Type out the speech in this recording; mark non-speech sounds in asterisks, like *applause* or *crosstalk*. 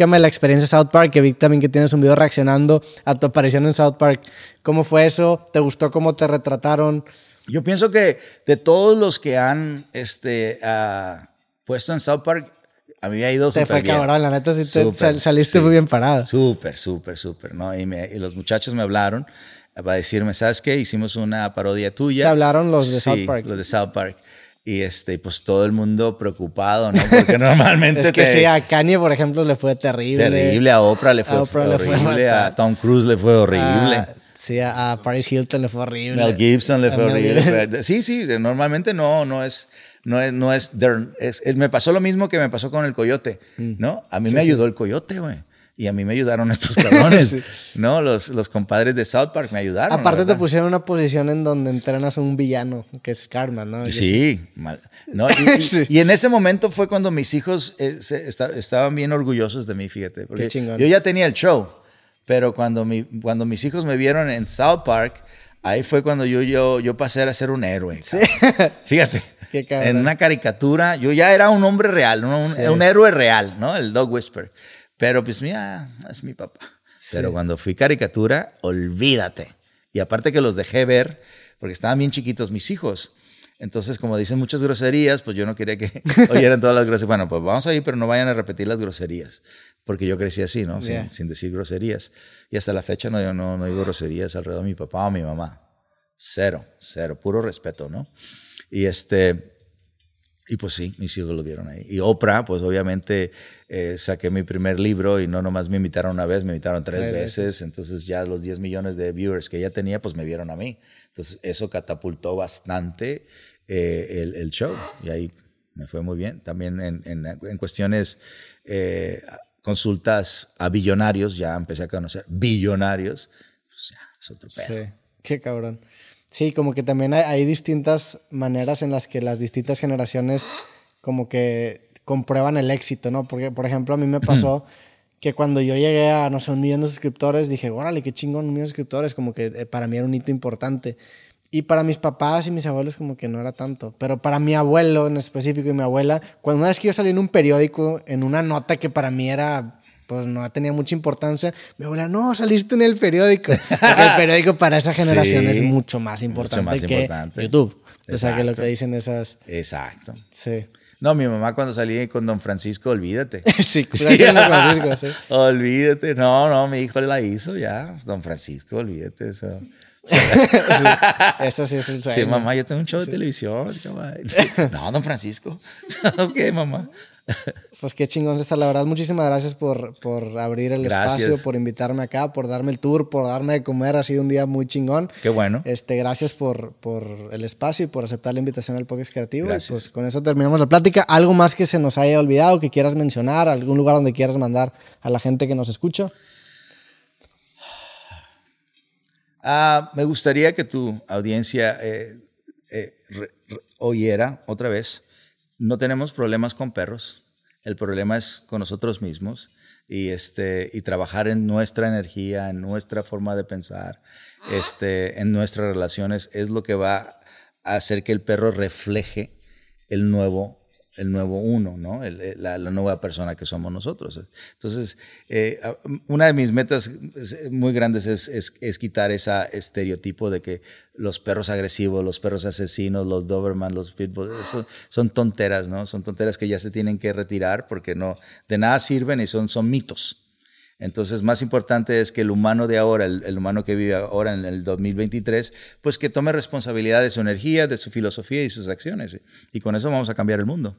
platícame la experiencia de South Park, que vi también que tienes un video reaccionando a tu aparición en South Park. ¿Cómo fue eso? ¿Te gustó cómo te retrataron? Yo pienso que de todos los que han este, ah, puesto en South Park, a mí me ha ido Te súper fue bien. cabrón, la neta sí te Súper, sal- saliste sí. muy bien parado. Súper, súper, súper, ¿no? Y, me- y los muchachos me hablaron para decirme, ¿sabes qué? Hicimos una parodia tuya. Te hablaron los de Sí, South Park. los de South Park. Y este, pues todo el mundo preocupado, ¿no? Porque *laughs* normalmente Es que te- sí, a Kanye, por ejemplo, le fue terrible. terrible, a Oprah le fue A Oprah le fue horrible, a Tom Cruise le fue horrible. Ah, sí, a, a Paris Hilton le fue horrible. Mel Gibson le fue horrible. Gibson. Sí, sí, normalmente no, no es, no es, no es, there- es- es- me pasó lo mismo que me pasó con el coyote, Mm. ¿no? A mí me ayudó el coyote, güey. Y a mí me ayudaron *laughs* estos cabrones, Sí. ¿no? Los, los compadres de South Park me ayudaron. Aparte te pusieron una posición en donde entrenas a un villano, que es Karma, ¿no? Sí, mal- no, *laughs* y, Sí. en ese momento fue cuando mis hijos eh, se- estaban bien orgullosos de mí, fíjate. Porque chingón. yo ya tenía el show, pero cuando, mi, cuando mis hijos me vieron en South Park, ahí fue cuando yo, yo, yo pasé a ser un héroe. cabrón. *laughs* Fíjate, Qué en una caricatura, yo ya era un hombre real, un, Sí. un héroe real, ¿no? El Dog Whisper. Pero pues mira, es mi papá. Pero cuando fui caricatura, olvídate. Y aparte que los dejé ver, porque estaban bien chiquitos mis hijos. Entonces, como dicen muchas groserías, pues yo no quería que *laughs* oyeran todas las groserías. Bueno, pues vamos a ir, pero no vayan a repetir las groserías. Porque yo crecí así, ¿no? Sin, Yeah. sin decir groserías. Y hasta la fecha no, yo no, no digo groserías alrededor de mi papá o mi mamá. Cero, cero, puro respeto, ¿no? Y este, y pues sí, mis hijos lo vieron ahí. Y Oprah, pues obviamente eh, saqué mi primer libro y no nomás me invitaron una vez, me invitaron tres, veces. Entonces ya los 10 millones de viewers que ella tenía, pues me vieron a mí. Entonces eso catapultó bastante eh, el, el show. Y ahí me fue muy bien. También en, en- en cuestiones, eh, consultas a billonarios, ya empecé a conocer billonarios. Pues ya, es otro pedo. Sí, qué cabrón. Sí, como que también hay, hay distintas maneras en las que las distintas generaciones como que comprueban el éxito, ¿no? Porque, por ejemplo, a mí me *clears throat* pasó que cuando yo llegué a, no sé, un millón de suscriptores, dije, órale, qué chingón, un millón de suscriptores, como que eh, para mí era un hito importante. Y para mis papás y mis abuelos como que no era tanto. Pero para mi abuelo en específico y mi abuela, cuando una vez que yo salí en un periódico, en una nota que para mí era pues no tenía mucha importancia. Mi abuela, no, saliste en el periódico. Porque el periódico para esa generación *laughs* Sí, es mucho más importante más que importante. YouTube. O sea, que lo Exacto. que dicen esas... Exacto. Sí. No, mi mamá cuando salí con Don Francisco, olvídate. *laughs* sí, gracias, Don Francisco, sí. *laughs* Olvídate. No, no, mi hijo la hizo ya. Don Francisco, olvídate eso. *laughs* Esto sí es el sueño. Sí, mamá, yo tengo un show de televisión. *laughs* chaval. No, don Francisco. *laughs* ok, mamá. Pues qué chingón está. La verdad, muchísimas gracias por, por abrir el Gracias. espacio, por invitarme acá, por darme el tour, por darme de comer. Ha sido un día muy chingón. Qué bueno. Este, gracias por, por el espacio y por aceptar la invitación al podcast creativo. Y pues con eso terminamos la plática. ¿Algo más que se nos haya olvidado, que quieras mencionar? ¿Algún lugar donde quieras mandar a la gente que nos escucha? Ah, me gustaría que tu audiencia eh, eh, oyera otra vez. No tenemos problemas con perros. El problema es con nosotros mismos y, este, y trabajar en nuestra energía, en nuestra forma de pensar, este, en nuestras relaciones, es lo que va a hacer que el perro refleje el nuevo, el nuevo uno, ¿no? El- el- la, la nueva persona que somos nosotros. Entonces, eh, una de mis metas es- muy grandes es, es- es quitar ese estereotipo de que los perros agresivos, los perros asesinos, los Doberman, los Pitbull, eso son tonteras, ¿no? Son tonteras que ya se tienen que retirar porque no, de nada sirven y son, son mitos. Entonces, más importante es que el humano de ahora, el, el humano que vive ahora en el 2023, pues que tome responsabilidad de su energía, de su filosofía y sus acciones. Y con eso vamos a cambiar el mundo.